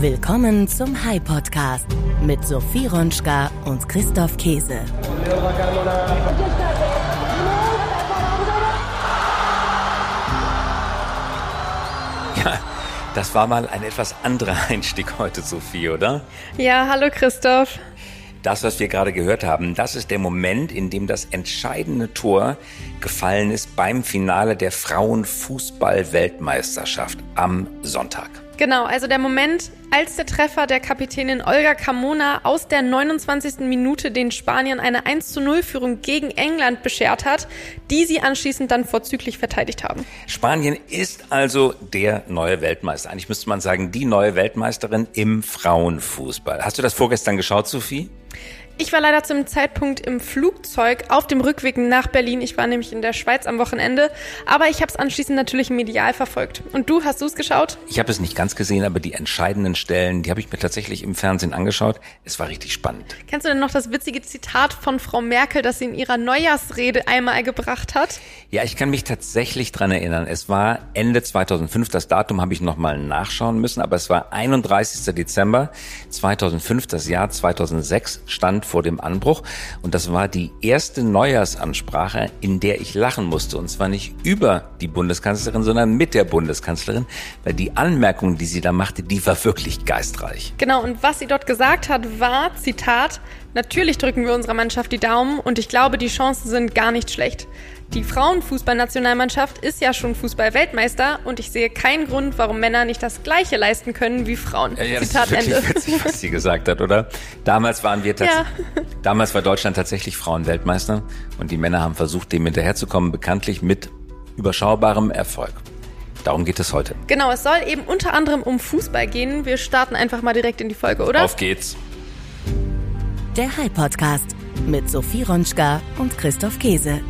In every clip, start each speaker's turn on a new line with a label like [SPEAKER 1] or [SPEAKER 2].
[SPEAKER 1] Willkommen zum High Podcast mit Sophie Ronschka und Christoph Käse.
[SPEAKER 2] Ja, das war mal ein etwas anderer Einstieg heute, Sophie, oder?
[SPEAKER 3] Ja, hallo Christoph.
[SPEAKER 2] Das, was wir gerade gehört haben, das ist der Moment, in dem das entscheidende Tor gefallen ist beim Finale der Frauenfußball-Weltmeisterschaft am Sonntag.
[SPEAKER 3] Genau, also der Moment, als der Treffer der Kapitänin Olga Carmona aus der 29. Minute den Spaniern eine 1 zu 0 Führung gegen England beschert hat, die sie anschließend dann vorzüglich verteidigt haben.
[SPEAKER 2] Spanien ist also der neue Weltmeister. Eigentlich müsste man sagen, die neue Weltmeisterin im Frauenfußball. Hast du das vorgestern geschaut, Sophie?
[SPEAKER 3] Ich war leider zum Zeitpunkt im Flugzeug auf dem Rückweg nach Berlin. Ich war nämlich in der Schweiz am Wochenende, aber ich habe es anschließend natürlich medial verfolgt. Und du, hast du es geschaut?
[SPEAKER 2] Ich habe es nicht ganz gesehen, aber die entscheidenden Stellen, die habe ich mir tatsächlich im Fernsehen angeschaut. Es war richtig spannend.
[SPEAKER 3] Kennst du denn noch das witzige Zitat von Frau Merkel, das sie in ihrer Neujahrsrede einmal gebracht hat?
[SPEAKER 2] Ja, ich kann mich tatsächlich dran erinnern. Es war Ende 2005, das Datum habe ich nochmal nachschauen müssen, aber es war 31. Dezember 2005, das Jahr 2006 stand vor dem Anbruch. Und das war die erste Neujahrsansprache, in der ich lachen musste. Und zwar nicht über die Bundeskanzlerin, sondern mit der Bundeskanzlerin, weil die Anmerkung, die sie da machte, die war wirklich geistreich.
[SPEAKER 3] Genau, und was sie dort gesagt hat, war, Zitat, natürlich drücken wir unserer Mannschaft die Daumen und ich glaube, die Chancen sind gar nicht schlecht. Die Frauenfußballnationalmannschaft ist ja schon Fußball-Weltmeister und ich sehe keinen Grund, warum Männer nicht das Gleiche leisten können wie Frauen.
[SPEAKER 2] Ja, ja, Zitat das ist Ende. Witzig, was sie gesagt hat, oder? Damals waren wir ja. damals war Deutschland tatsächlich Frauenweltmeister und die Männer haben versucht, dem hinterherzukommen, bekanntlich mit überschaubarem Erfolg. Darum geht es heute.
[SPEAKER 3] Genau, es soll eben unter anderem um Fußball gehen. Wir starten einfach mal direkt in die Folge, oder?
[SPEAKER 2] Auf geht's.
[SPEAKER 1] Der High Podcast mit Sophie Ronschka und Christoph Käse.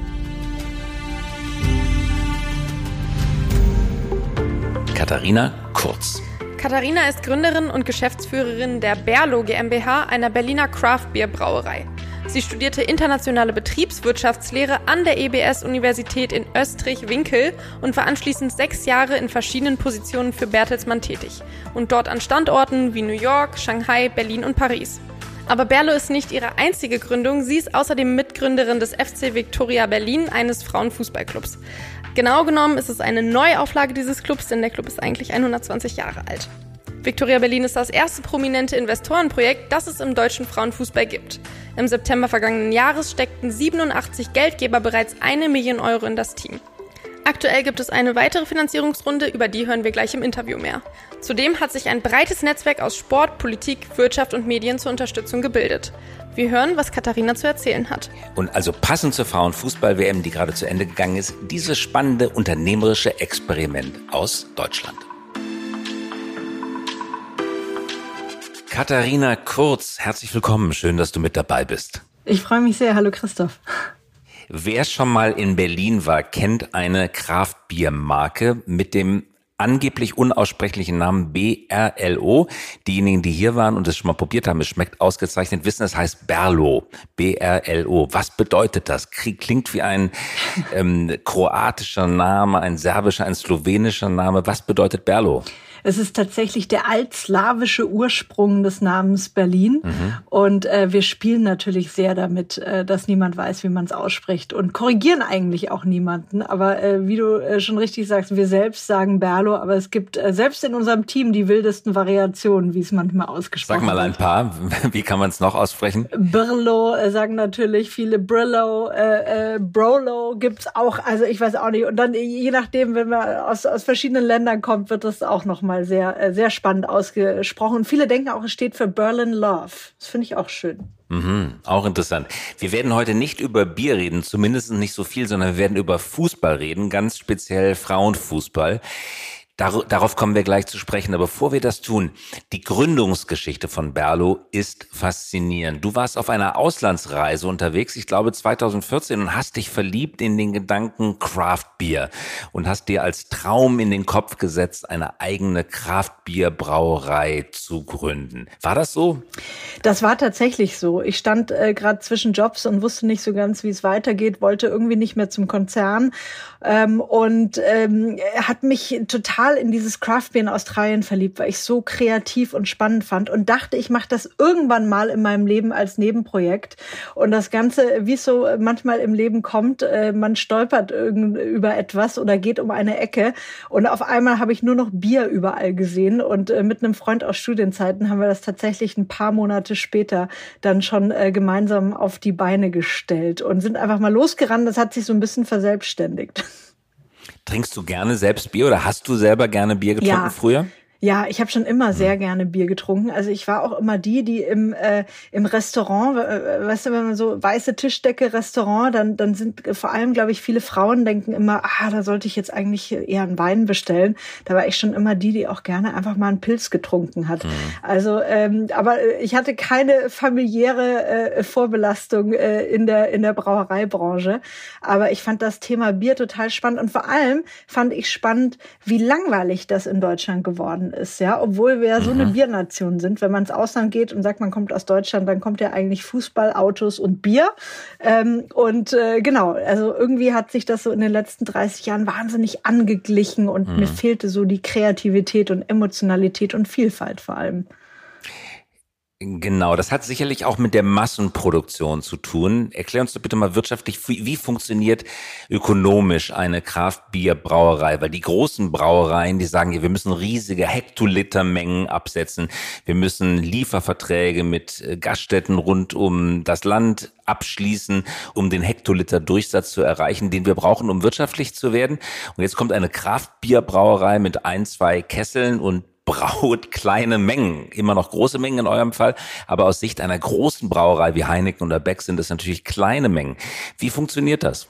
[SPEAKER 2] Katharina Kurz.
[SPEAKER 3] Katharina ist Gründerin und Geschäftsführerin der Berlo GmbH, einer Berliner Craft Beer Brauerei. Sie studierte internationale Betriebswirtschaftslehre an der EBS-Universität in Österreich-Winkel und war anschließend sechs Jahre in verschiedenen Positionen für Bertelsmann tätig und dort an Standorten wie New York, Shanghai, Berlin und Paris. Aber Berlo ist nicht ihre einzige Gründung. Sie ist außerdem Mitgründerin des FC Victoria Berlin, eines Frauenfußballclubs. Genau genommen ist es eine Neuauflage dieses Clubs, denn der Club ist eigentlich 120 Jahre alt. Victoria Berlin ist das erste prominente Investorenprojekt, das es im deutschen Frauenfußball gibt. Im September vergangenen Jahres steckten 87 Geldgeber bereits eine Million Euro in das Team. Aktuell gibt es eine weitere Finanzierungsrunde, über die hören wir gleich im Interview mehr. Zudem hat sich ein breites Netzwerk aus Sport, Politik, Wirtschaft und Medien zur Unterstützung gebildet. Wir hören, was Katharina zu erzählen hat.
[SPEAKER 2] Und also passend zur Frauenfußball-WM, die gerade zu Ende gegangen ist, dieses spannende unternehmerische Experiment aus Deutschland. Katharina Kurz, herzlich willkommen. Schön, dass du mit dabei bist.
[SPEAKER 4] Ich freue mich sehr. Hallo Christoph.
[SPEAKER 2] Wer schon mal in Berlin war, kennt eine Kraftbiermarke mit dem angeblich unaussprechlichen Namen BRLO. Diejenigen, die hier waren und es schon mal probiert haben, es schmeckt ausgezeichnet, wissen, es heißt Berlo. BRLO. Was bedeutet das? Klingt wie ein ähm, kroatischer Name, ein serbischer, ein slowenischer Name. Was bedeutet Berlo?
[SPEAKER 4] Es ist tatsächlich der altslawische Ursprung des Namens Berlin. Mhm. Und äh, wir spielen natürlich sehr damit, äh, dass niemand weiß, wie man es ausspricht und korrigieren eigentlich auch niemanden. Aber äh, wie du äh, schon richtig sagst, wir selbst sagen Berlo, aber es gibt äh, selbst in unserem Team die wildesten Variationen, wie es manchmal ausgesprochen
[SPEAKER 2] wird. Sag mal ein paar. Wie kann man es noch aussprechen?
[SPEAKER 4] Birlo äh, sagen natürlich viele Brillo, äh, äh, Brolo gibt's auch. Also ich weiß auch nicht. Und dann je nachdem, wenn man aus, aus verschiedenen Ländern kommt, wird das auch noch mal mal sehr, äh, sehr spannend ausgesprochen. viele denken auch, es steht für Berlin Love. Das finde ich auch schön.
[SPEAKER 2] Mhm, auch interessant. Wir werden heute nicht über Bier reden, zumindest nicht so viel, sondern wir werden über Fußball reden, ganz speziell Frauenfußball. Dar darauf kommen wir gleich zu sprechen. Aber bevor wir das tun, die Gründungsgeschichte von Berlo ist faszinierend. Du warst auf einer Auslandsreise unterwegs, ich glaube 2014, und hast dich verliebt in den Gedanken Craft Beer und hast dir als Traum in den Kopf gesetzt, eine eigene Craft Beer Brauerei zu gründen. War das so?
[SPEAKER 4] Das war tatsächlich so. Ich stand äh, gerade zwischen Jobs und wusste nicht so ganz, wie es weitergeht, wollte irgendwie nicht mehr zum Konzern ähm, und ähm, hat mich total total in dieses Craft Beer in Australien verliebt, weil ich so kreativ und spannend fand und dachte, ich mache das irgendwann mal in meinem Leben als Nebenprojekt. Und das Ganze, wie es so manchmal im Leben kommt, äh, man stolpert über etwas oder geht um eine Ecke und auf einmal habe ich nur noch Bier überall gesehen und äh, mit einem Freund aus Studienzeiten haben wir das tatsächlich ein paar Monate später dann schon äh, gemeinsam auf die Beine gestellt und sind einfach mal losgerannt. Das hat sich so ein bisschen verselbstständigt.
[SPEAKER 2] Trinkst du gerne selbst Bier oder hast du selber gerne Bier getrunken ja. früher?
[SPEAKER 4] Ja, ich habe schon immer sehr hm. gerne Bier getrunken. Also ich war auch immer die, die im äh, im Restaurant, äh, weißt du, wenn man so weiße Tischdecke Restaurant, dann dann sind vor allem, glaube ich, viele Frauen denken immer, ah, da sollte ich jetzt eigentlich eher einen Wein bestellen. Da war ich schon immer die, die auch gerne einfach mal einen Pilz getrunken hat. Mhm. Also, ähm, aber ich hatte keine familiäre äh, Vorbelastung äh, in der in der Brauereibranche. Aber ich fand das Thema Bier total spannend und vor allem fand ich spannend, wie langweilig das in Deutschland geworden ist, ja, obwohl wir ja so eine mhm. Biernation sind. Wenn man ins Ausland geht und sagt, man kommt aus Deutschland, dann kommt ja eigentlich Fußball, Autos und Bier. Ähm, und äh, genau, also irgendwie hat sich das so in den letzten 30 Jahren wahnsinnig angeglichen und mhm. mir fehlte so die Kreativität und Emotionalität und Vielfalt vor allem.
[SPEAKER 2] Genau, das hat sicherlich auch mit der Massenproduktion zu tun. Erklär uns doch bitte mal wirtschaftlich, wie, funktioniert ökonomisch eine Kraftbierbrauerei? Weil die großen Brauereien, die sagen, wir müssen riesige Hektolitermengen absetzen. Wir müssen Lieferverträge mit äh, Gaststätten rund um das Land abschließen, um den Hektoliter Durchsatz zu erreichen, den wir brauchen, um wirtschaftlich zu werden. Und jetzt kommt eine Kraftbierbrauerei mit ein, zwei Kesseln und braut kleine Mengen, immer noch große Mengen in eurem Fall, aber aus Sicht einer großen Brauerei wie Heineken oder Beck sind es natürlich kleine Mengen. Wie funktioniert das?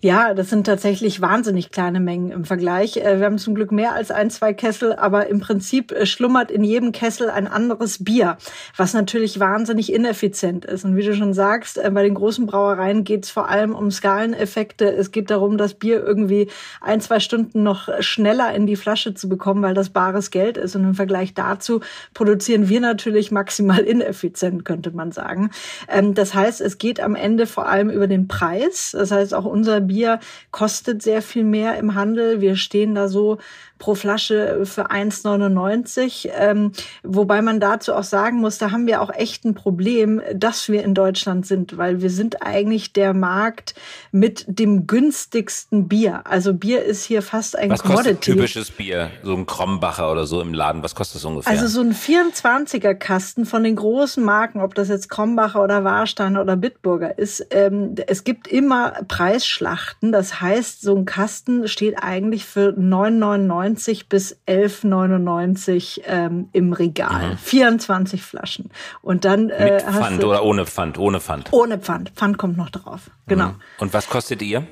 [SPEAKER 4] Ja, das sind tatsächlich wahnsinnig kleine Mengen im Vergleich. Äh, wir haben zum Glück mehr als ein, zwei Kessel, aber im Prinzip äh, schlummert in jedem Kessel ein anderes Bier, was natürlich wahnsinnig ineffizient ist. Und wie du schon sagst, äh, bei den großen Brauereien geht es vor allem um Skaleneffekte. Es geht darum, das Bier irgendwie ein, zwei Stunden noch schneller in die Flasche zu bekommen, weil das bares Geld ist. Und im Vergleich dazu produzieren wir natürlich maximal ineffizient, könnte man sagen. Ähm, das heißt, es geht am Ende vor allem über den Preis. Das heißt, auch unser Bier kostet sehr viel mehr im Handel. Wir stehen da so pro Flasche für 1,99. Ähm, wobei man dazu auch sagen muss, da haben wir auch echt ein Problem, dass wir in Deutschland sind, weil wir sind eigentlich der Markt mit dem günstigsten Bier. Also Bier ist hier fast ein
[SPEAKER 2] Was Commodity. Kostet typisches Bier, so ein Krombacher oder so im Laden, was kostet das ungefähr?
[SPEAKER 4] Also so ein 24er Kasten von den großen Marken, ob das jetzt Krombacher oder Warstein oder Bitburger ist, ähm, es gibt immer Preisschlachten. Das heißt, so ein Kasten steht eigentlich für 9,99 90 bis 11,99 ähm, im Regal. Mhm. 24 Flaschen. Und dann
[SPEAKER 2] äh, Mit Pfand oder ohne Pfand? Ohne Pfand.
[SPEAKER 4] Ohne Pfand. Pfand kommt noch drauf. Genau. Mhm.
[SPEAKER 2] Und was kostet ihr?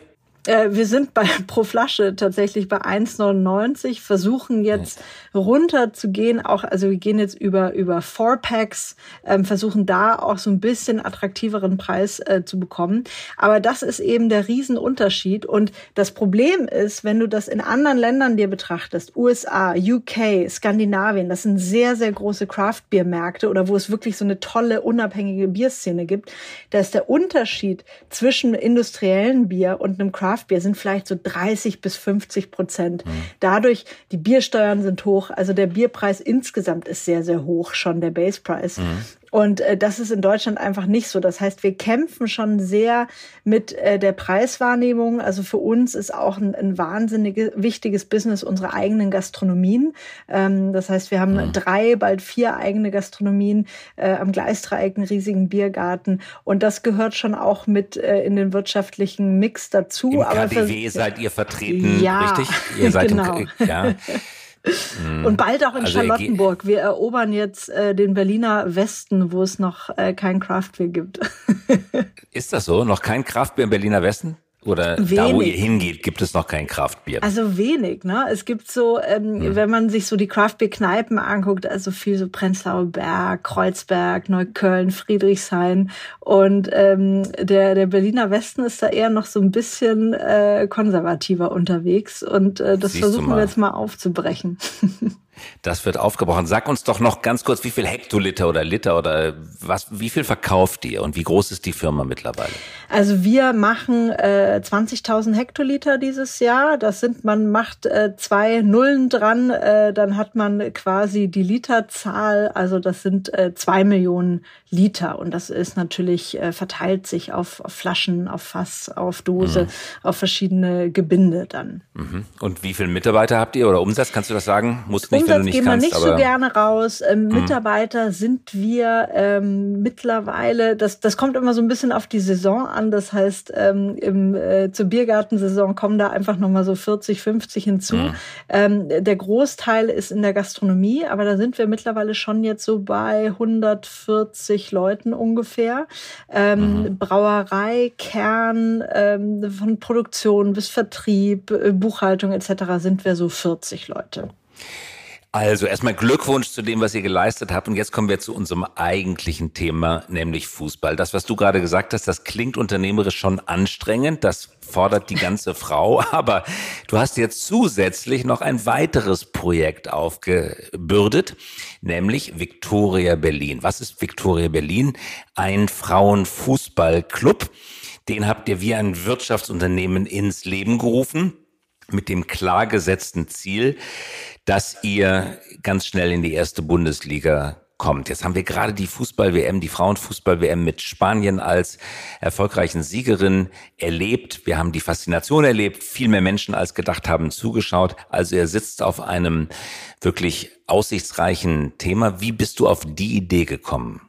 [SPEAKER 4] Äh, wir sind bei pro Flasche tatsächlich bei 1,99, versuchen jetzt runter zu gehen, auch, also wir gehen jetzt über, über Four Packs, ähm, versuchen da auch so ein bisschen attraktiveren Preis äh, zu bekommen. Aber das ist eben der Riesenunterschied. Und das Problem ist, wenn du das in anderen Ländern dir betrachtest, USA, UK, Skandinavien, das sind sehr, sehr große Craft-Bier-Märkte oder wo es wirklich so eine tolle, unabhängige Bierszene gibt, da ist der Unterschied zwischen industriellen Bier und einem Craft Craftbier sind vielleicht so 30 bis 50 Prozent. Mhm. Dadurch, die Biersteuern sind hoch, also der Bierpreis insgesamt ist sehr, sehr hoch, schon der Basepreis. Mhm. Und äh, das ist in Deutschland einfach nicht so. Das heißt, wir kämpfen schon sehr mit äh, der Preiswahrnehmung. Also für uns ist auch ein, ein wahnsinnig wichtiges Business unsere eigenen Gastronomien. Ähm, das heißt, wir haben mhm. drei, bald vier eigene Gastronomien äh, am Gleisdreieck, einen riesigen Biergarten. Und das gehört schon auch mit äh, in den wirtschaftlichen Mix dazu.
[SPEAKER 2] Im Aber KDW für, seid ihr vertreten, ja, richtig? Ihr seid
[SPEAKER 4] genau. im, ja. Mhm. Und bald auch in also Charlottenburg. Wir erobern jetzt äh, den Berliner Westen, wo es noch äh, kein Craftbier gibt.
[SPEAKER 2] Ist das so? Noch kein Craftbier im Berliner Westen? Oder wenig. da, wo ihr hingeht, gibt es noch kein Kraftbier?
[SPEAKER 4] Also wenig, ne? Es gibt so, ähm, hm. wenn man sich so die Craftbier-Kneipen anguckt, also viel so Prenzlauer Berg, Kreuzberg, Neukölln, Friedrichshain. Und ähm, der, der Berliner Westen ist da eher noch so ein bisschen äh, konservativer unterwegs. Und äh, das Siehst versuchen wir jetzt mal aufzubrechen.
[SPEAKER 2] Das wird aufgebrochen. Sag uns doch noch ganz kurz, wie viel Hektoliter oder Liter oder was, wie viel verkauft ihr und wie groß ist die Firma mittlerweile?
[SPEAKER 4] Also wir machen äh, 20.000 Hektoliter dieses Jahr. Das sind, man macht äh, zwei Nullen dran, äh, dann hat man quasi die Literzahl. Also das sind äh, zwei Millionen Liter und das ist natürlich äh, verteilt sich auf, auf Flaschen, auf Fass, auf Dose, mhm. auf verschiedene Gebinde dann.
[SPEAKER 2] Mhm. Und wie viele Mitarbeiter habt ihr oder Umsatz? Kannst du das sagen?
[SPEAKER 4] Muss nicht, Nicht gehen kannst, wir nicht so gerne raus. Ähm, mhm. Mitarbeiter sind wir ähm, mittlerweile, das, das kommt immer so ein bisschen auf die Saison an. Das heißt, ähm, im, äh, zur Biergartensaison kommen da einfach nochmal so 40, 50 hinzu. Mhm. Ähm, der Großteil ist in der Gastronomie, aber da sind wir mittlerweile schon jetzt so bei 140 Leuten ungefähr. Ähm, mhm. Brauerei, Kern, ähm, von Produktion bis Vertrieb, äh, Buchhaltung etc. sind wir so 40 Leute.
[SPEAKER 2] Also erstmal Glückwunsch zu dem, was ihr geleistet habt. Und jetzt kommen wir zu unserem eigentlichen Thema, nämlich Fußball. Das, was du gerade gesagt hast, das klingt unternehmerisch schon anstrengend. Das fordert die ganze Frau. Aber du hast jetzt zusätzlich noch ein weiteres Projekt aufgebürdet, nämlich Victoria Berlin. Was ist Victoria Berlin? Ein Frauenfußballclub. Den habt ihr wie ein Wirtschaftsunternehmen ins Leben gerufen mit dem klar gesetzten Ziel, dass ihr ganz schnell in die erste Bundesliga kommt. Jetzt haben wir gerade die Fußball-WM, die Frauenfußball-WM mit Spanien als erfolgreichen Siegerin erlebt. Wir haben die Faszination erlebt. Viel mehr Menschen als gedacht haben zugeschaut. Also er sitzt auf einem wirklich aussichtsreichen Thema. Wie bist du auf die Idee gekommen?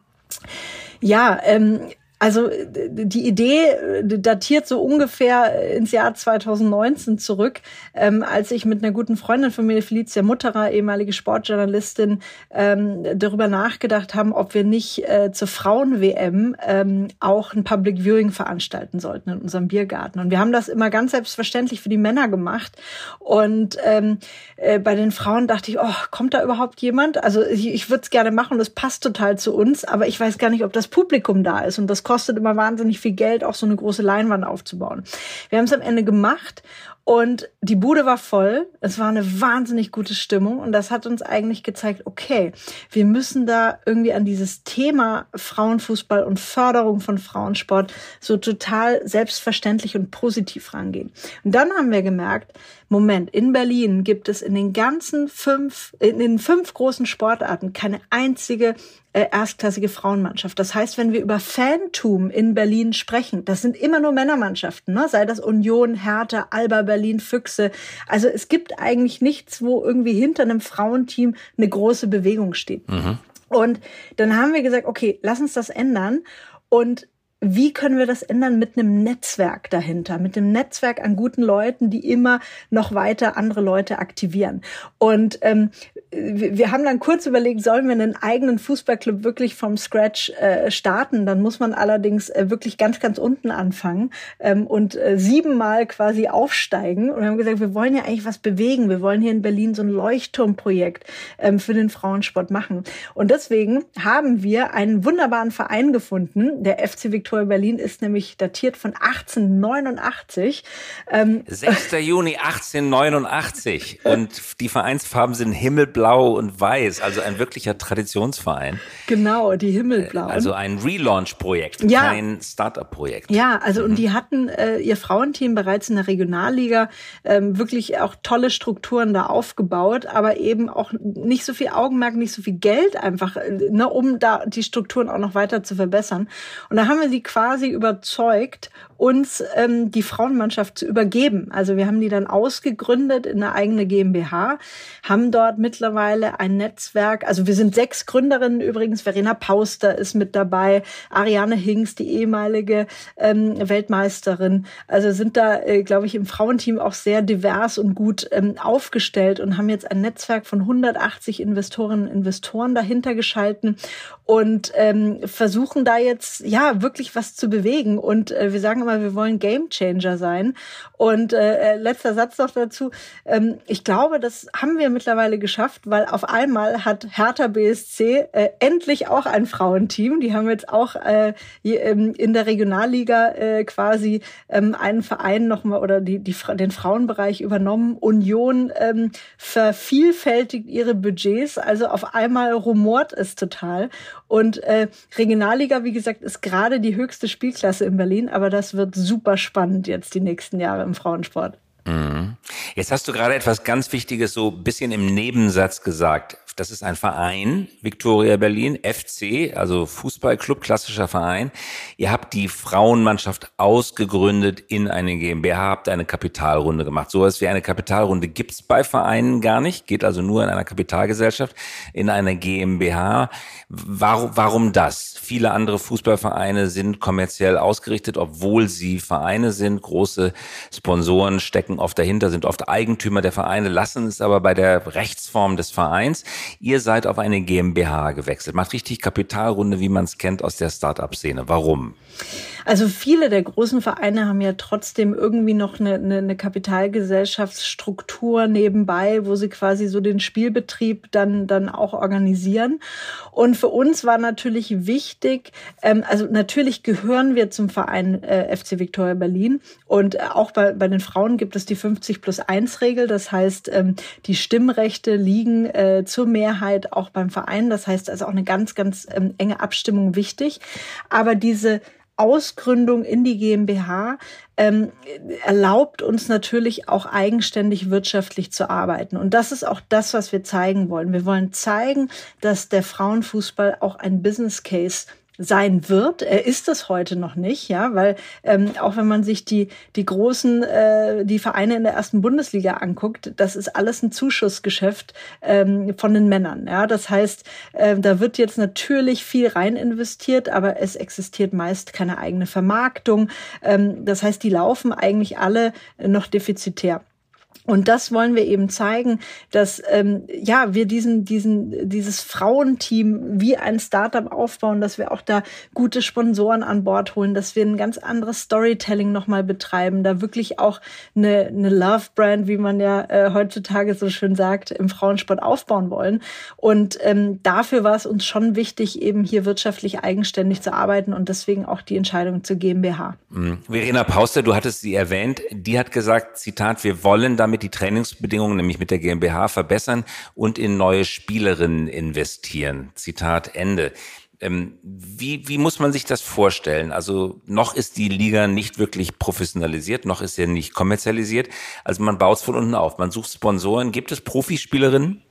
[SPEAKER 4] Ja, ähm, also die Idee äh, datiert so ungefähr ins Jahr 2019 zurück, ähm, als ich mit einer guten Freundin von mir, Felicia Mutterer, ehemalige Sportjournalistin, ähm, darüber nachgedacht haben, ob wir nicht äh, zur Frauen-WM ähm, auch ein Public Viewing veranstalten sollten in unserem Biergarten. Und wir haben das immer ganz selbstverständlich für die Männer gemacht. Und ähm, äh, bei den Frauen dachte ich, oh, kommt da überhaupt jemand? Also ich, ich würde es gerne machen, das passt total zu uns, aber ich weiß gar nicht, ob das Publikum da ist. Und das kostet immer wahnsinnig viel Geld, auch so eine große Leinwand aufzubauen. Wir haben es am Ende gemacht und die Bude war voll. Es war eine wahnsinnig gute Stimmung. Und das hat uns eigentlich gezeigt, okay, wir müssen da irgendwie an dieses Thema Frauenfußball und Förderung von Frauensport so total selbstverständlich und positiv rangehen. Und dann haben wir gemerkt, Moment, in Berlin gibt es in den ganzen fünf, in den fünf großen Sportarten keine einzige äh, erstklassige Frauenmannschaft. Das heißt, wenn wir über Fantum in Berlin sprechen, das sind immer nur Männermannschaften, ne? sei das Union, Hertha, Alba Berlin, Füchse. Also es gibt eigentlich nichts, wo irgendwie hinter einem Frauenteam eine große Bewegung steht. Mhm. Und dann haben wir gesagt, okay, lass uns das ändern. Und wie können wir das ändern mit einem Netzwerk dahinter, mit einem Netzwerk an guten Leuten, die immer noch weiter andere Leute aktivieren. Und ähm, wir haben dann kurz überlegt, sollen wir einen eigenen Fußballclub wirklich vom Scratch äh, starten? Dann muss man allerdings äh, wirklich ganz, ganz unten anfangen ähm, und äh, siebenmal quasi aufsteigen. Und wir haben gesagt, wir wollen ja eigentlich was bewegen. Wir wollen hier in Berlin so ein Leuchtturmprojekt ähm, für den Frauensport machen. Und deswegen haben wir einen wunderbaren Verein gefunden, der FC Victoria Viktoria Berlin ist nämlich datiert von 1889.
[SPEAKER 2] Ähm, 6. Juni 1889 und die Vereinsfarben sind himmelblau und weiß, also ein wirklicher Traditionsverein.
[SPEAKER 4] Genau, die himmelblau.
[SPEAKER 2] Also ein Relaunch-Projekt, ja. kein Startup-Projekt.
[SPEAKER 4] Ja, also mhm. und die hatten äh, ihr Frauenteam bereits in der Regionalliga ähm, wirklich auch tolle Strukturen da aufgebaut, aber eben auch nicht so viel Augenmerk, nicht so viel Geld einfach, äh, ne, um da die Strukturen auch noch weiter zu verbessern. Und da haben wir sie quasi überzeugt, uns ähm, die Frauenmannschaft zu übergeben. Also wir haben die dann ausgegründet in eine eigene GmbH, haben dort mittlerweile ein Netzwerk. Also wir sind sechs Gründerinnen übrigens. Verena Pauster ist mit dabei, Ariane Hinks, die ehemalige ähm, Weltmeisterin. Also sind da, äh, glaube ich, im Frauenteam auch sehr divers und gut ähm, aufgestellt und haben jetzt ein Netzwerk von 180 Investorinnen und Investoren dahinter geschalten und ähm, versuchen da jetzt ja wirklich was zu bewegen. Und äh, wir sagen immer, wir wollen Game Changer sein. Und äh, äh, letzter Satz noch dazu. Ähm, ich glaube, das haben wir mittlerweile geschafft, weil auf einmal hat Hertha BSC äh, endlich auch ein Frauenteam. Die haben jetzt auch äh, ähm, in der Regionalliga äh, quasi ähm, einen Verein nochmal oder die, die, den Frauenbereich übernommen. Union ähm, vervielfältigt ihre Budgets. Also auf einmal rumort es total. Und äh, Regionalliga, wie gesagt, ist gerade die höchste Spielklasse in Berlin, aber das wird super spannend jetzt die nächsten Jahre im Frauensport.
[SPEAKER 2] Jetzt hast du gerade etwas ganz Wichtiges so ein bisschen im Nebensatz gesagt. Das ist ein Verein, Victoria Berlin, FC, also Fußballclub, klassischer Verein. Ihr habt die Frauenmannschaft ausgegründet in eine GmbH, habt eine Kapitalrunde gemacht. So etwas wie eine Kapitalrunde gibt's bei Vereinen gar nicht, geht also nur in einer Kapitalgesellschaft, in einer GmbH. Warum, warum das? Viele andere Fußballvereine sind kommerziell ausgerichtet, obwohl sie Vereine sind. Große Sponsoren stecken oft dahinter, sind oft Eigentümer der Vereine, lassen es aber bei der Rechtsform des Vereins. Ihr seid auf eine GmbH gewechselt. Macht richtig Kapitalrunde, wie man es kennt aus der Start-up-Szene. Warum?
[SPEAKER 4] Also viele der großen Vereine haben ja trotzdem irgendwie noch eine, eine, eine Kapitalgesellschaftsstruktur nebenbei, wo sie quasi so den Spielbetrieb dann, dann auch organisieren. Und für uns war natürlich wichtig, ähm, also natürlich gehören wir zum Verein äh, FC Victoria Berlin und auch bei, bei den Frauen gibt es die 50 plus 1 Regel. Das heißt, ähm, die Stimmrechte liegen äh, zur Mehrheit auch beim Verein. Das heißt also auch eine ganz, ganz ähm, enge Abstimmung wichtig. Aber diese Ausgründung in die GmbH ähm, erlaubt uns natürlich auch eigenständig wirtschaftlich zu arbeiten. Und das ist auch das, was wir zeigen wollen. Wir wollen zeigen, dass der Frauenfußball auch ein Business Case sein wird. Er ist es heute noch nicht, ja, weil ähm, auch wenn man sich die die großen äh, die Vereine in der ersten Bundesliga anguckt, das ist alles ein Zuschussgeschäft ähm, von den Männern. Ja, das heißt, äh, da wird jetzt natürlich viel rein investiert, aber es existiert meist keine eigene Vermarktung. Ähm, das heißt, die laufen eigentlich alle noch defizitär. Und das wollen wir eben zeigen, dass ähm, ja wir diesen diesen dieses Frauenteam wie ein Startup aufbauen, dass wir auch da gute Sponsoren an Bord holen, dass wir ein ganz anderes Storytelling nochmal betreiben, da wirklich auch eine, eine Love Brand, wie man ja äh, heutzutage so schön sagt, im Frauensport aufbauen wollen. Und ähm, dafür war es uns schon wichtig, eben hier wirtschaftlich eigenständig zu arbeiten und deswegen auch die Entscheidung zur GmbH.
[SPEAKER 2] Mhm. Verena Pauster, du hattest sie erwähnt, die hat gesagt, Zitat, wir wollen damit die Trainingsbedingungen, nämlich mit der GmbH, verbessern und in neue Spielerinnen investieren. Zitat Ende. Ähm, wie, wie muss man sich das vorstellen? Also noch ist die Liga nicht wirklich professionalisiert, noch ist sie nicht kommerzialisiert. Also man baut es von unten auf. Man sucht Sponsoren. Gibt es Profispielerinnen?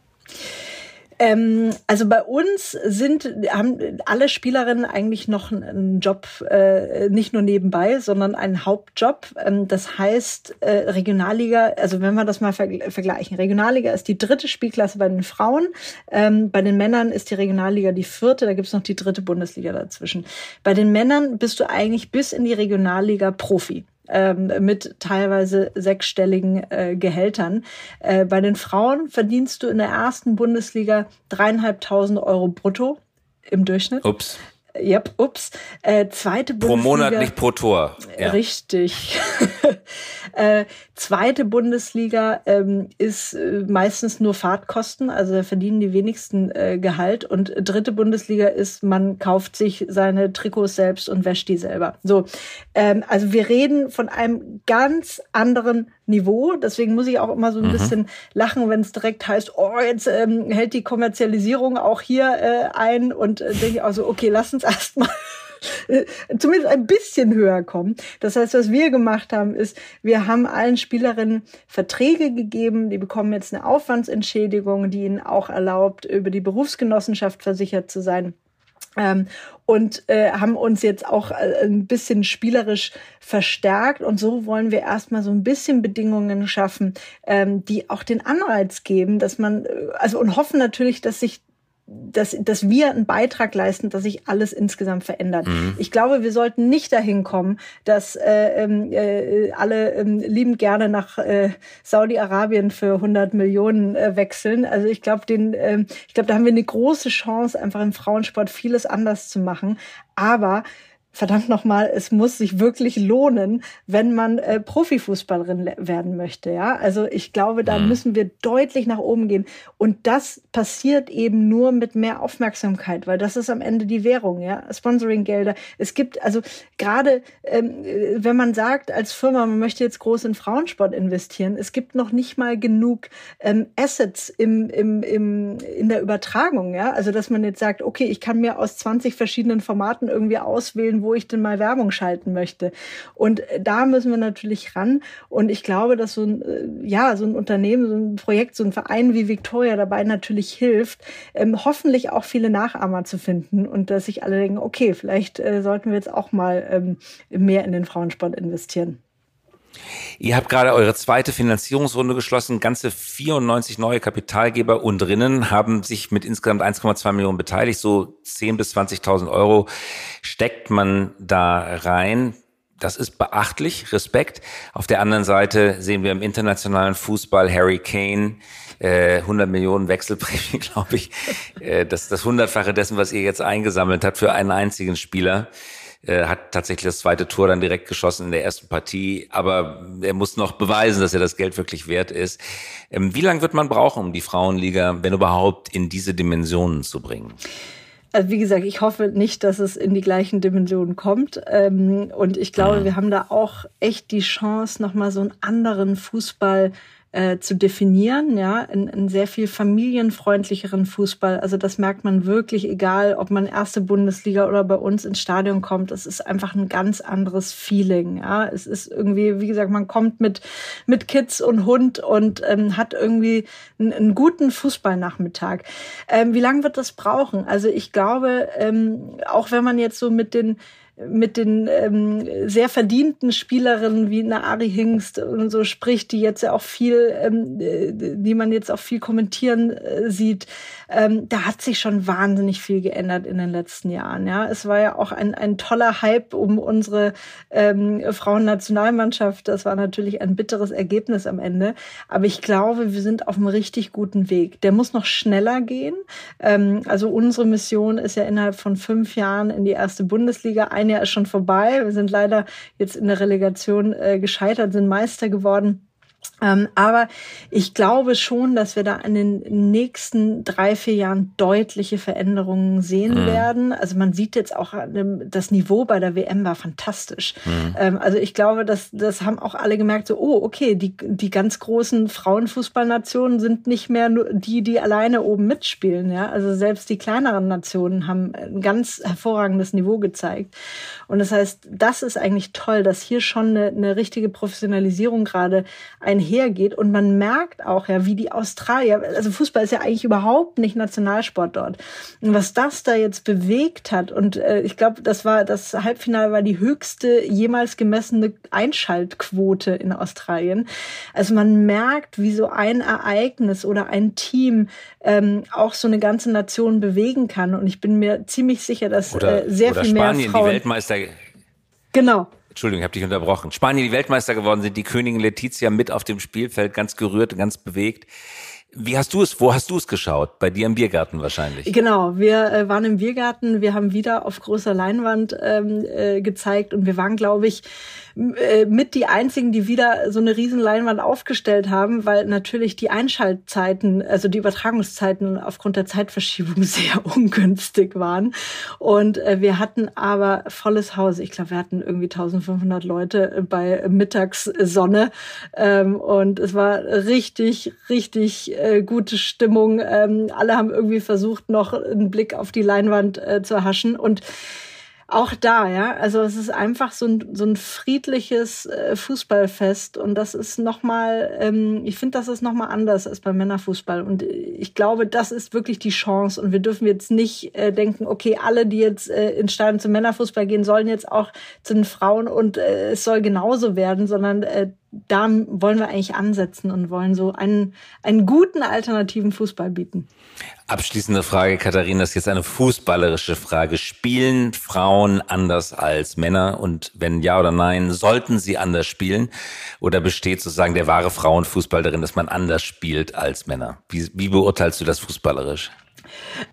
[SPEAKER 4] Ähm, also bei uns sind haben alle Spielerinnen eigentlich noch einen Job, äh, nicht nur nebenbei, sondern einen Hauptjob. Ähm, das heißt äh, Regionalliga. Also wenn wir das mal vergleichen, Regionalliga ist die dritte Spielklasse bei den Frauen. Ähm, bei den Männern ist die Regionalliga die vierte. Da gibt's noch die dritte Bundesliga dazwischen. Bei den Männern bist du eigentlich bis in die Regionalliga Profi ähm, mit teilweise sechsstelligen äh, Gehältern. Äh, bei den Frauen verdienst du in der ersten Bundesliga dreieinhalbtausend Euro brutto im Durchschnitt.
[SPEAKER 2] Ups.
[SPEAKER 4] Yep, ups. Äh, zweite
[SPEAKER 2] Pro Bundesliga. Monat, nicht pro Tor.
[SPEAKER 4] Ja. Richtig. äh, zweite Bundesliga ähm, ist äh, meistens nur Fahrtkosten, also da verdienen die wenigsten äh, Gehalt. Und dritte Bundesliga ist, man kauft sich seine Trikots selbst und wäscht die selber. So, ähm, also wir reden von einem ganz anderen Niveau. Deswegen muss ich auch immer so ein mhm. bisschen lachen, wenn es direkt heißt, oh, jetzt ähm, hält die Kommerzialisierung auch hier äh, ein. Und äh, denke ich auch so, okay, lass uns erstmal äh, zumindest ein bisschen höher kommen. Das heißt, was wir gemacht haben, ist, wir haben allen Spielerinnen Verträge gegeben, die bekommen jetzt eine Aufwandsentschädigung, die ihnen auch erlaubt, über die Berufsgenossenschaft versichert zu sein. Ähm, und äh, haben uns jetzt auch äh, ein bisschen spielerisch verstärkt und so wollen wir erstmal so ein bisschen Bedingungen schaffen, ähm, die auch den Anreiz geben, dass man äh, also und hoffen natürlich, dass sich dass, dass wir einen Beitrag leisten, dass sich alles insgesamt verändert. Mhm. Ich glaube, wir sollten nicht dahin kommen, dass äh, ähm, äh, alle äh, liebend gerne nach äh, Saudi-Arabien für 100 Millionen äh, wechseln. Also ich glaube, den, äh, ich glaube, da haben wir eine große Chance, einfach im Frauensport vieles anders zu machen. Aber verdammt nochmal, es muss sich wirklich lohnen, wenn man äh, Profifußballerin werden möchte. Ja, also ich glaube, da mhm. müssen wir deutlich nach oben gehen. Und das passiert eben nur mit mehr Aufmerksamkeit, weil das ist am Ende die Währung. Ja, Sponsoringgelder. Es gibt also gerade, ähm, wenn man sagt als Firma, man möchte jetzt groß in Frauensport investieren, es gibt noch nicht mal genug ähm, Assets im, im, im, in der Übertragung. Ja, also dass man jetzt sagt, okay, ich kann mir aus 20 verschiedenen Formaten irgendwie auswählen, wo ich denn mal Werbung schalten möchte. Und äh, da müssen wir natürlich ran. Und ich glaube, dass so ein, äh, ja, so ein Unternehmen, so ein Projekt, so ein Verein wie Victoria dabei natürlich hilft, ähm, hoffentlich auch viele Nachahmer zu finden und dass sich alle denken, okay, vielleicht äh, sollten wir jetzt auch mal ähm, mehr in den Frauensport investieren.
[SPEAKER 2] Ihr habt gerade eure zweite Finanzierungsrunde geschlossen. Ganze 94 neue Kapitalgeber und drinnen haben sich mit insgesamt 1,2 Millionen beteiligt. So 10 bis 20.000 Euro steckt man da rein. Das ist beachtlich, Respekt. Auf der anderen Seite sehen wir im internationalen Fußball Harry Kane, äh, 100 Millionen Wechselprämie, glaube ich. Äh, das das hundertfache dessen, was ihr jetzt eingesammelt habt für einen einzigen Spieler. Äh, hat tatsächlich das zweite Tor dann direkt geschossen in der ersten Partie, aber er muss noch beweisen, dass er das Geld wirklich wert ist. Ähm, wie lange wird man brauchen, um die Frauenliga, wenn überhaupt, in diese Dimensionen zu bringen?
[SPEAKER 4] Also wie gesagt, ich hoffe nicht, dass es in die gleichen Dimensionen kommt. Ähm, und ich glaube, mhm. wir haben da auch echt die Chance, nochmal so einen anderen Fußball äh, zu definieren, ja, in, in sehr viel familienfreundlicheren Fußball. Also das merkt man wirklich, egal ob man erste Bundesliga oder bei uns ins Stadion kommt. Es ist einfach ein ganz anderes Feeling, ja. Es ist irgendwie, wie gesagt, man kommt mit mit Kids und Hund und ähm, hat irgendwie einen, einen guten Fußballnachmittag. Ähm, wie lange wird das brauchen? Also ich glaube, ähm, auch wenn man jetzt so mit den mit den ähm, sehr verdienten Spielerinnen wie eine Ari Hingst und so spricht, die jetzt ja auch viel, ähm, die man jetzt auch viel kommentieren äh, sieht, ähm, da hat sich schon wahnsinnig viel geändert in den letzten Jahren. Ja, es war ja auch ein, ein toller Hype um unsere ähm, Frauennationalmannschaft. Das war natürlich ein bitteres Ergebnis am Ende, aber ich glaube, wir sind auf einem richtig guten Weg. Der muss noch schneller gehen. Ähm, also unsere Mission ist ja innerhalb von fünf Jahren in die erste Bundesliga ein Jahr ist schon vorbei. Wir sind leider jetzt in der Relegation äh, gescheitert, sind Meister geworden. Ähm, aber ich glaube schon, dass wir da in den nächsten drei, vier Jahren deutliche Veränderungen sehen mhm. werden. Also man sieht jetzt auch, das Niveau bei der WM war fantastisch. Mhm. Ähm, also ich glaube, dass das haben auch alle gemerkt, so, oh, okay, die, die ganz großen Frauenfußballnationen sind nicht mehr nur die, die alleine oben mitspielen. Ja? Also selbst die kleineren Nationen haben ein ganz hervorragendes Niveau gezeigt. Und das heißt, das ist eigentlich toll, dass hier schon eine, eine richtige Professionalisierung gerade einhergeht. Und man merkt auch ja, wie die Australier, also Fußball ist ja eigentlich überhaupt nicht Nationalsport dort. Und was das da jetzt bewegt hat, und äh, ich glaube, das war das Halbfinale war die höchste jemals gemessene Einschaltquote in Australien. Also man merkt, wie so ein Ereignis oder ein Team ähm, auch so eine ganze Nation bewegen kann. Und ich bin mir ziemlich sicher, dass oder, äh, sehr viel
[SPEAKER 2] Spanien,
[SPEAKER 4] mehr Frauen.
[SPEAKER 2] Die Weltmeister
[SPEAKER 4] Genau.
[SPEAKER 2] Entschuldigung, ich habe dich unterbrochen. Spanien, die Weltmeister geworden sind, die Königin Letizia mit auf dem Spielfeld, ganz gerührt, ganz bewegt. Wie hast du es, wo hast du es geschaut? Bei dir im Biergarten wahrscheinlich.
[SPEAKER 4] Genau, wir äh, waren im Biergarten, wir haben wieder auf großer Leinwand ähm, äh, gezeigt und wir waren, glaube ich, äh, mit die einzigen, die wieder so eine riesen Leinwand aufgestellt haben, weil natürlich die Einschaltzeiten, also die Übertragungszeiten aufgrund der Zeitverschiebung sehr ungünstig waren. Und äh, wir hatten aber volles Haus. Ich glaube, wir hatten irgendwie 1500 Leute bei Mittagssonne. Ähm, und es war richtig, richtig äh, gute Stimmung. Ähm, alle haben irgendwie versucht, noch einen Blick auf die Leinwand äh, zu erhaschen. Und auch da, ja, also es ist einfach so ein, so ein friedliches äh, Fußballfest und das ist nochmal, ähm, ich finde, das ist nochmal anders als beim Männerfußball und ich glaube, das ist wirklich die Chance und wir dürfen jetzt nicht äh, denken, okay, alle, die jetzt äh, in Stadion zum Männerfußball gehen, sollen jetzt auch zu den Frauen und äh, es soll genauso werden, sondern äh, da wollen wir eigentlich ansetzen und wollen so einen, einen guten alternativen Fußball bieten.
[SPEAKER 2] Abschließende Frage, Katharina, das ist jetzt eine fußballerische Frage. Spielen Frauen anders als Männer? Und wenn ja oder nein, sollten sie anders spielen? Oder besteht sozusagen der wahre Frauenfußball darin, dass man anders spielt als Männer? Wie, wie beurteilst du das fußballerisch?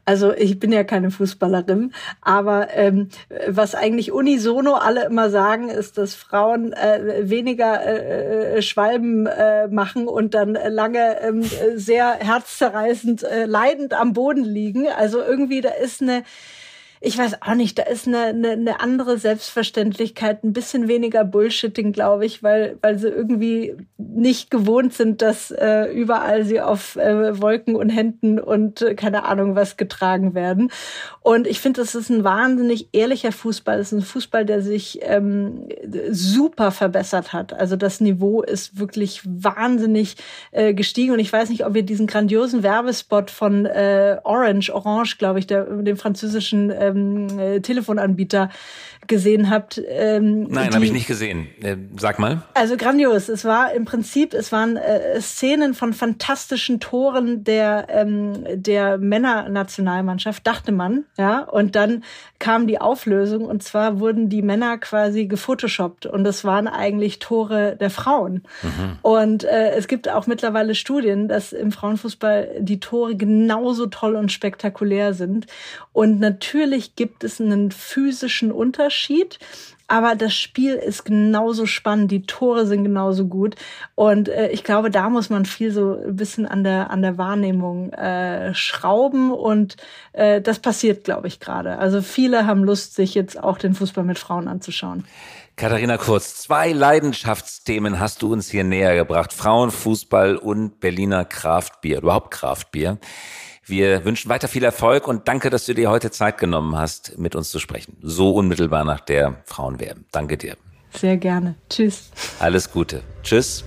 [SPEAKER 4] Also ich bin ja keine Fußballerin, aber ähm, was eigentlich unisono alle immer sagen, ist, dass Frauen äh, weniger äh, Schwalben äh, machen und dann lange äh, sehr herzzerreißend äh, leidend am Boden liegen. Also irgendwie da ist eine ich weiß auch nicht, da ist eine, eine, eine andere Selbstverständlichkeit, ein bisschen weniger Bullshitting, glaube ich, weil, weil sie irgendwie nicht gewohnt sind, dass äh, überall sie auf äh, Wolken und Händen und äh, keine Ahnung was getragen werden. Und ich finde, das ist ein wahnsinnig ehrlicher Fußball. Das ist ein Fußball, der sich ähm, super verbessert hat. Also das Niveau ist wirklich wahnsinnig äh, gestiegen. Und ich weiß nicht, ob ihr diesen grandiosen Werbespot von äh, Orange, Orange, glaube ich, der, dem französischen äh, ähm, äh, Telefonanbieter gesehen habt.
[SPEAKER 2] Ähm, Nein, habe ich nicht gesehen. Äh, sag mal.
[SPEAKER 4] Also grandios. Es war im Prinzip, es waren äh, Szenen von fantastischen Toren der ähm, der Männernationalmannschaft, dachte man, ja. Und dann kam die Auflösung und zwar wurden die Männer quasi gefotoshoppt und das waren eigentlich Tore der Frauen. Mhm. Und äh, es gibt auch mittlerweile Studien, dass im Frauenfußball die Tore genauso toll und spektakulär sind. Und natürlich gibt es einen physischen Unterschied. Aber das Spiel ist genauso spannend, die Tore sind genauso gut. Und äh, ich glaube, da muss man viel so ein bisschen an der, an der Wahrnehmung äh, schrauben. Und äh, das passiert, glaube ich, gerade. Also viele haben Lust, sich jetzt auch den Fußball mit Frauen anzuschauen.
[SPEAKER 2] Katharina Kurz, zwei Leidenschaftsthemen hast du uns hier näher gebracht. Frauenfußball und Berliner Kraftbier, überhaupt Kraftbier. Wir wünschen weiter viel Erfolg und danke, dass du dir heute Zeit genommen hast, mit uns zu sprechen. So unmittelbar nach der Frauenwehr. Danke dir.
[SPEAKER 4] Sehr gerne. Tschüss.
[SPEAKER 2] Alles Gute. Tschüss.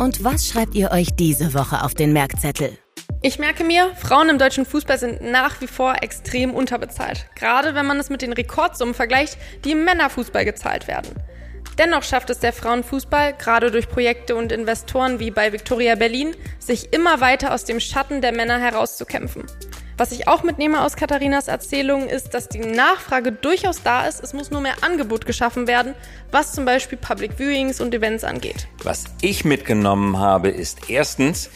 [SPEAKER 1] Und was schreibt ihr euch diese Woche auf den Merkzettel?
[SPEAKER 3] Ich merke mir, Frauen im deutschen Fußball sind nach wie vor extrem unterbezahlt. Gerade wenn man es mit den Rekordsummen vergleicht, die im Männerfußball gezahlt werden. Dennoch schafft es der Frauenfußball, gerade durch Projekte und Investoren wie bei Victoria Berlin, sich immer weiter aus dem Schatten der Männer herauszukämpfen. Was ich auch mitnehme aus Katharinas Erzählung ist, dass die Nachfrage durchaus da ist. Es muss nur mehr Angebot geschaffen werden, was zum Beispiel Public Viewings und Events angeht.
[SPEAKER 2] Was ich mitgenommen habe, ist erstens,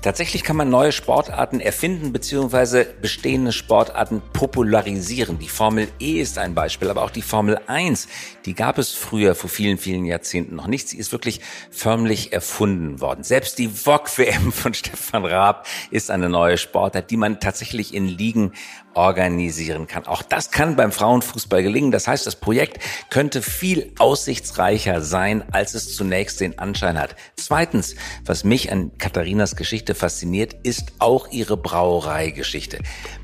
[SPEAKER 2] Tatsächlich kann man neue Sportarten erfinden bzw. bestehende Sportarten popularisieren. Die Formel E ist ein Beispiel, aber auch die Formel 1, die gab es früher vor vielen, vielen Jahrzehnten noch nicht. Sie ist wirklich förmlich erfunden worden. Selbst die VOG-WM von Stefan Raab ist eine neue Sportart, die man tatsächlich in Ligen organisieren kann. Auch das kann beim Frauenfußball gelingen. Das heißt, das Projekt könnte viel aussichtsreicher sein, als es zunächst den Anschein hat. Zweitens, was mich an Katharinas Geschichte fasziniert, ist auch ihre Brauereigeschichte.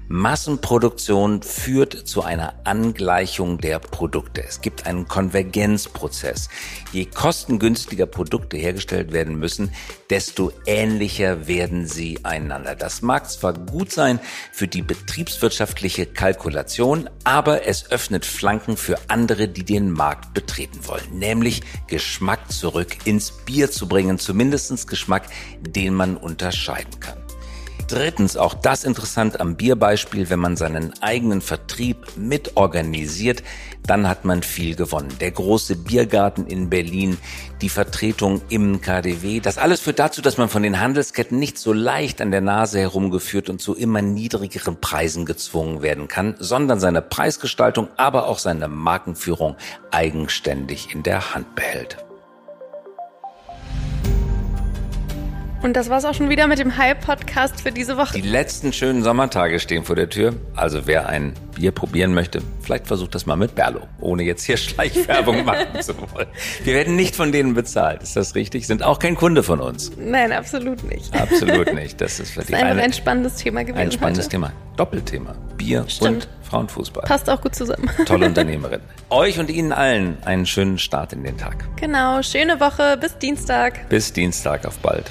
[SPEAKER 2] Massenproduktion führt zu einer Angleichung der Produkte. Es gibt einen Konvergenzprozess. Je kostengünstiger Produkte hergestellt werden müssen, desto ähnlicher werden sie einander. Das mag zwar gut sein für die betriebswirtschaftliche Kalkulation, aber es öffnet Flanken für andere, die den Markt betreten wollen, nämlich Geschmack zurück ins Bier zu bringen, zumindestens Geschmack, den man unterscheiden kann. Drittens, auch das interessant am Bierbeispiel, wenn man seinen eigenen Vertrieb mitorganisiert, dann hat man viel gewonnen. Der große Biergarten in Berlin, die Vertretung im KDW, das alles führt dazu, dass man von den Handelsketten nicht so leicht an der Nase herumgeführt und zu immer niedrigeren Preisen gezwungen werden kann, sondern seine Preisgestaltung, aber auch seine Markenführung eigenständig in der Hand behält.
[SPEAKER 3] Und das war's auch schon wieder mit dem Hype-Podcast für diese Woche.
[SPEAKER 2] Die letzten schönen Sommertage stehen vor der Tür. Also wer ein Bier probieren möchte, vielleicht versucht das mal mit Berlo, ohne jetzt hier Schleichwerbung machen zu wollen. Wir werden nicht von denen bezahlt, ist das richtig? Sind auch kein Kunde von uns.
[SPEAKER 3] Nein, absolut nicht.
[SPEAKER 2] Absolut nicht. Das ist für
[SPEAKER 3] das ist einfach ein spannendes Thema gewesen.
[SPEAKER 2] Ein spannendes heute. Thema. Doppelthema. Bier Stimmt. und Frauenfußball.
[SPEAKER 3] Passt auch gut zusammen.
[SPEAKER 2] Tolle Unternehmerin. Euch und Ihnen allen einen schönen Start in den Tag.
[SPEAKER 3] Genau, schöne Woche. Bis Dienstag.
[SPEAKER 2] Bis Dienstag. Auf bald.